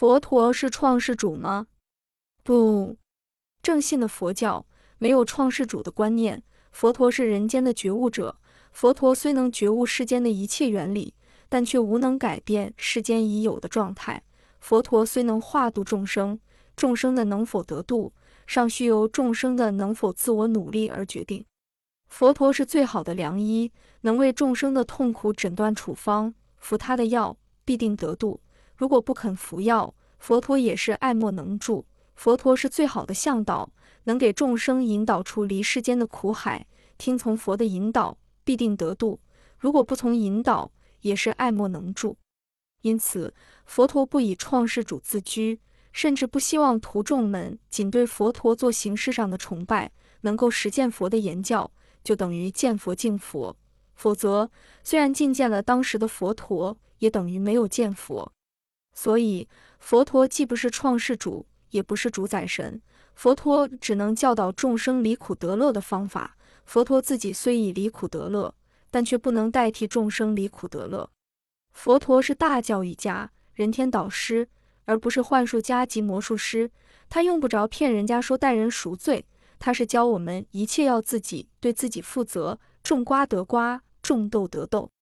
佛陀是创世主吗？不，正信的佛教没有创世主的观念。佛陀是人间的觉悟者。佛陀虽能觉悟世间的一切原理，但却无能改变世间已有的状态。佛陀虽能化度众生，众生的能否得度，尚需由众生的能否自我努力而决定。佛陀是最好的良医，能为众生的痛苦诊断处方，服他的药必定得度。如果不肯服药，佛陀也是爱莫能助。佛陀是最好的向导，能给众生引导出离世间的苦海。听从佛的引导，必定得度；如果不从引导，也是爱莫能助。因此，佛陀不以创世主自居，甚至不希望徒众们仅对佛陀做形式上的崇拜。能够实践佛的言教，就等于见佛敬佛；否则，虽然觐见了当时的佛陀，也等于没有见佛。所以，佛陀既不是创世主，也不是主宰神。佛陀只能教导众生离苦得乐的方法。佛陀自己虽以离苦得乐，但却不能代替众生离苦得乐。佛陀是大教育家、人天导师，而不是幻术家及魔术师。他用不着骗人家说待人赎罪，他是教我们一切要自己对自己负责，种瓜得瓜，种豆得豆。